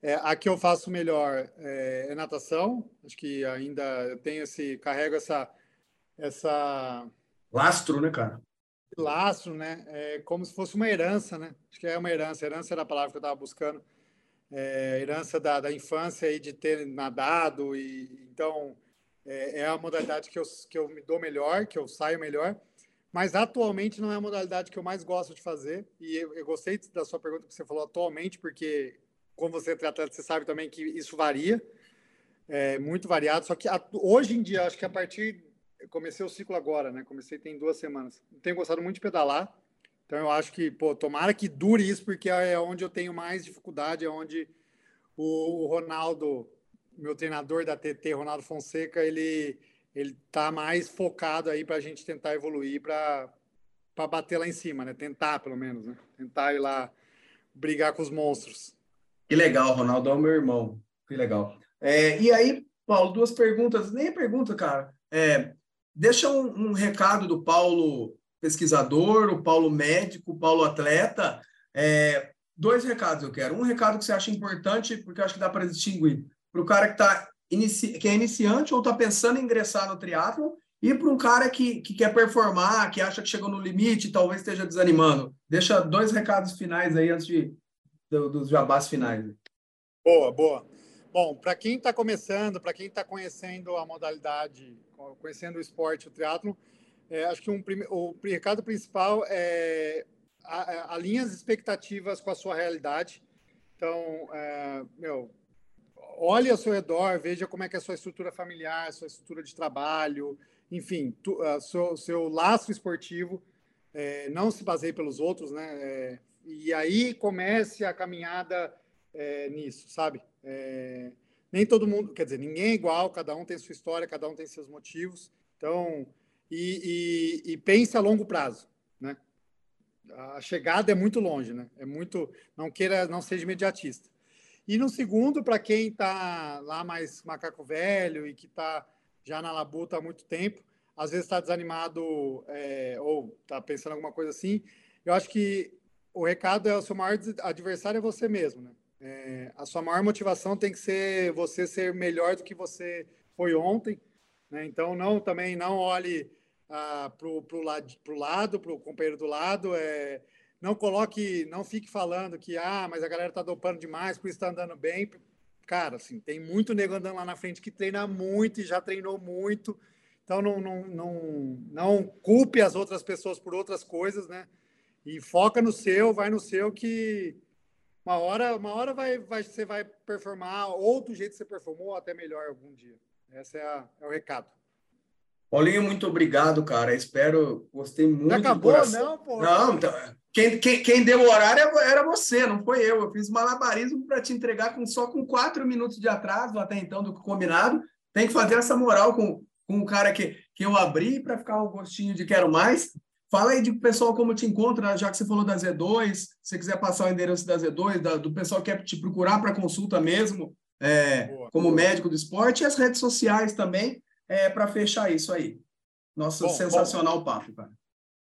Speaker 3: É, a que eu faço melhor é, é, natação. Acho que ainda eu tenho esse, carrego essa, essa
Speaker 2: lastro, né, cara?
Speaker 3: Lastro, né? É como se fosse uma herança, né? Acho que é uma herança. Herança era a palavra que eu estava buscando. É, herança da, da infância aí de ter nadado e então é, é, a modalidade que eu, que eu me dou melhor, que eu saio melhor. Mas atualmente não é a modalidade que eu mais gosto de fazer. E eu, eu gostei da sua pergunta que você falou atualmente, porque como você triatleta, você sabe também que isso varia, é muito variado. Só que a, hoje em dia, acho que a partir. Eu comecei o ciclo agora, né? Comecei tem duas semanas. Tenho gostado muito de pedalar. Então eu acho que, pô, tomara que dure isso, porque é onde eu tenho mais dificuldade, é onde o, o Ronaldo, meu treinador da TT, Ronaldo Fonseca, ele ele tá mais focado aí para a gente tentar evoluir para para bater lá em cima, né? Tentar pelo menos, né? Tentar ir lá brigar com os monstros.
Speaker 2: Que legal, Ronaldo é o meu irmão. Que legal. É, e aí, Paulo, duas perguntas. Nem pergunta, cara. É, deixa um, um, recado do Paulo pesquisador, o Paulo médico, o Paulo atleta. É, dois recados eu quero. Um recado que você acha importante, porque eu acho que dá para distinguir. Para o cara que, tá inici... que é iniciante ou está pensando em ingressar no triatlo e para um cara que, que quer performar, que acha que chegou no limite, talvez esteja desanimando. Deixa dois recados finais aí antes de do, dos jabás finais.
Speaker 3: Boa, boa. Bom, para quem está começando, para quem está conhecendo a modalidade, conhecendo o esporte, o triatlo, é, acho que um, o recado principal é alinhar as expectativas com a sua realidade. Então, é, meu, olhe ao seu redor, veja como é que é a sua estrutura familiar, sua estrutura de trabalho, enfim, tu, seu, seu laço esportivo. É, não se baseie pelos outros, né? É, e aí comece a caminhada é, nisso, sabe? É, nem todo mundo, quer dizer, ninguém é igual, cada um tem sua história, cada um tem seus motivos. Então, e, e, e pense a longo prazo, né? A chegada é muito longe, né? É muito, não queira, não seja imediatista. E no segundo, para quem está lá mais macaco velho e que está já na labuta há muito tempo, às vezes está desanimado é, ou está pensando alguma coisa assim, eu acho que o recado é o seu maior adversário é você mesmo, né? É, a sua maior motivação tem que ser você ser melhor do que você foi ontem, né? Então não também não olhe ah, pro, pro, lado, pro lado, pro companheiro do lado, é, não coloque, não fique falando que ah, mas a galera tá dopando demais, por isso está andando bem. Cara, assim, tem muito nego andando lá na frente que treina muito e já treinou muito. Então não, não, não, não culpe as outras pessoas por outras coisas, né? E foca no seu, vai no seu que uma hora, uma hora vai, vai, você vai performar ou do jeito que você performou, até melhor algum dia. Esse é, a, é o recado.
Speaker 2: Paulinho, muito obrigado, cara. Espero, gostei muito. Já
Speaker 3: acabou, não, pô?
Speaker 2: Não, então, quem, quem, quem, deu o horário era você, não foi eu. Eu fiz malabarismo para te entregar com só com quatro minutos de atraso até então do combinado. Tem que fazer essa moral com, com o cara que, que eu abri para ficar o gostinho de quero mais. Fala aí de pessoal como te encontra, já que você falou da Z2, se você quiser passar o endereço da Z2, da, do pessoal que quer te procurar para consulta mesmo, é, boa, como boa. médico do esporte, e as redes sociais também, é, para fechar isso aí. Nosso bom, sensacional bom. papo, cara.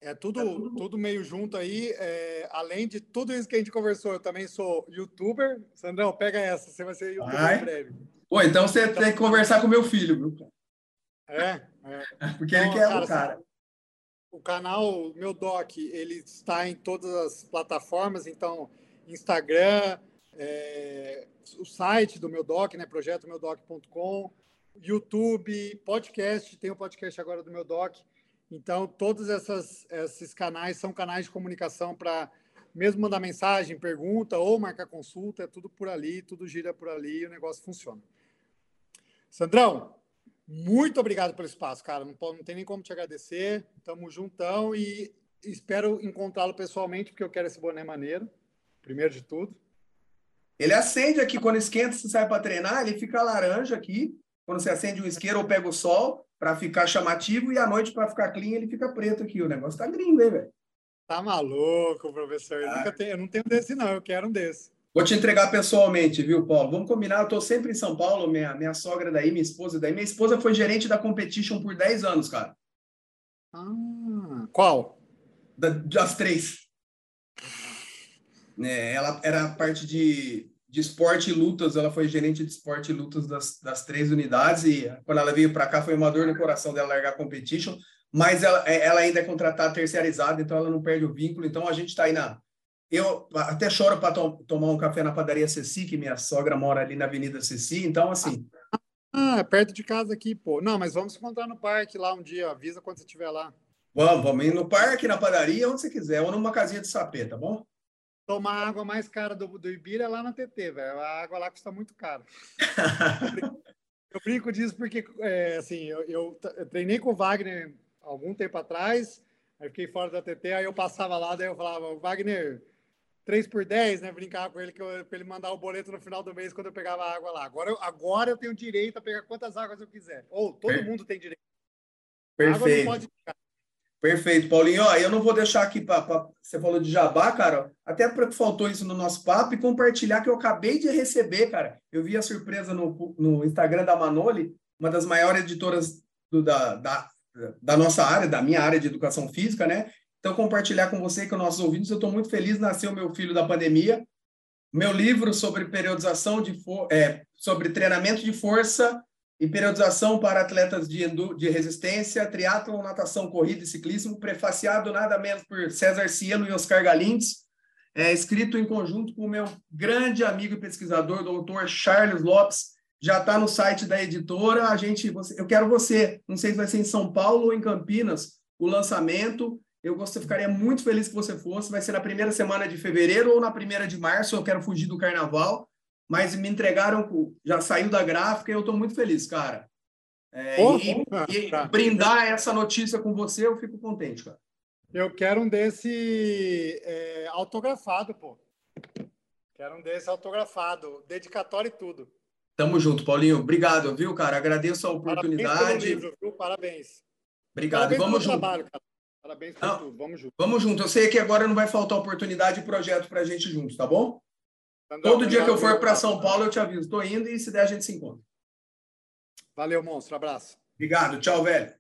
Speaker 3: É tudo, é tudo... tudo meio junto aí. É, além de tudo isso que a gente conversou, eu também sou youtuber. Sandrão, pega essa, você vai ser youtuber Ai. em breve.
Speaker 2: Pô, então você então... tem que conversar com meu filho, viu?
Speaker 3: É, é.
Speaker 2: Porque então, ele quer cara, o cara
Speaker 3: o canal Meu Doc ele está em todas as plataformas, então Instagram, é, o site do Meu Doc, né, projetomeudoc.com, YouTube, podcast, tem o podcast agora do Meu Doc. Então, todos essas, esses canais são canais de comunicação para mesmo mandar mensagem, pergunta ou marcar consulta, é tudo por ali, tudo gira por ali e o negócio funciona. Sandrão, muito obrigado pelo espaço, cara. Não, não tem nem como te agradecer. Tamo juntão e espero encontrá-lo pessoalmente, porque eu quero esse boné maneiro, primeiro de tudo.
Speaker 2: Ele acende aqui quando esquenta, você sai para treinar, ele fica laranja aqui. Quando você acende o isqueiro ou pega o sol, para ficar chamativo, e à noite, para ficar clean, ele fica preto aqui. O negócio tá gringo, hein, velho?
Speaker 3: Tá maluco, professor. Eu, ah. tenho, eu não tenho desse, não. Eu quero um desse.
Speaker 2: Vou te entregar pessoalmente, viu, Paulo? Vamos combinar. Eu estou sempre em São Paulo, minha, minha sogra daí, minha esposa daí. Minha esposa foi gerente da Competition por 10 anos, cara.
Speaker 3: Ah, qual?
Speaker 2: das três. É, ela era parte de, de esporte e lutas, ela foi gerente de esporte e lutas das, das três unidades, e quando ela veio para cá foi uma dor no coração dela largar a competition, mas ela, é, ela ainda é contratada terceirizada, então ela não perde o vínculo, então a gente está aí na... Eu até choro para to tomar um café na padaria Ceci, que minha sogra mora ali na Avenida Ceci, então assim...
Speaker 3: Ah, é perto de casa aqui, pô. Não, mas vamos encontrar no parque lá um dia, avisa quando você estiver lá.
Speaker 2: Vamos, vamos ir no parque, na padaria, onde você quiser, ou numa casinha de sapê, tá bom?
Speaker 3: Tomar a água mais cara do, do Ibira é lá na TT, velho. A água lá custa muito caro. eu brinco disso porque, é, assim, eu, eu, eu, treinei com o Wagner algum tempo atrás, aí fiquei fora da TT, aí eu passava lá, daí eu falava, Wagner, 3 por 10, né? Brincava com ele que para ele mandar o boleto no final do mês quando eu pegava a água lá. Agora eu, agora eu tenho direito a pegar quantas águas eu quiser. Ou todo mundo tem direito.
Speaker 2: Perfeito. Pode. Perfeito, Paulinho. Ó, eu não vou deixar aqui para. Você falou de jabá, cara, até porque faltou isso no nosso papo e compartilhar que eu acabei de receber, cara. Eu vi a surpresa no, no Instagram da Manoli, uma das maiores editoras do, da, da, da nossa área, da minha área de educação física, né? Então, compartilhar com você com nossos ouvintes. Eu estou muito feliz, nasceu meu filho da pandemia. Meu livro sobre periodização de é, sobre treinamento de força e periodização para atletas de, de resistência, triatlon, natação, corrida e ciclismo, prefaciado nada menos por César Cielo e Oscar Galindes, é, escrito em conjunto com o meu grande amigo e pesquisador, doutor Charles Lopes, já está no site da editora. A gente, você, eu quero você, não sei se vai ser em São Paulo ou em Campinas, o lançamento. Eu gostaria, ficaria muito feliz que você fosse. Vai ser na primeira semana de fevereiro ou na primeira de março. Eu quero fugir do carnaval mas me entregaram, já saiu da gráfica e eu estou muito feliz, cara. É, oh, e, e tá. brindar essa notícia com você, eu fico contente, cara.
Speaker 3: Eu quero um desse é, autografado, pô. Quero um desse autografado, dedicatório e tudo.
Speaker 2: Tamo junto, Paulinho. Obrigado, viu, cara? Agradeço a oportunidade. Parabéns pelo livro,
Speaker 3: viu? Parabéns.
Speaker 2: Obrigado. Parabéns Vamos junto. Trabalho, cara.
Speaker 3: Parabéns por tudo. Vamos junto.
Speaker 2: Vamos junto. Eu sei que agora não vai faltar oportunidade e projeto pra gente juntos, tá bom? Todo dia que eu for para São Paulo, eu te aviso. Estou indo e se der, a gente se encontra.
Speaker 3: Valeu, monstro. Abraço.
Speaker 2: Obrigado. Tchau, velho.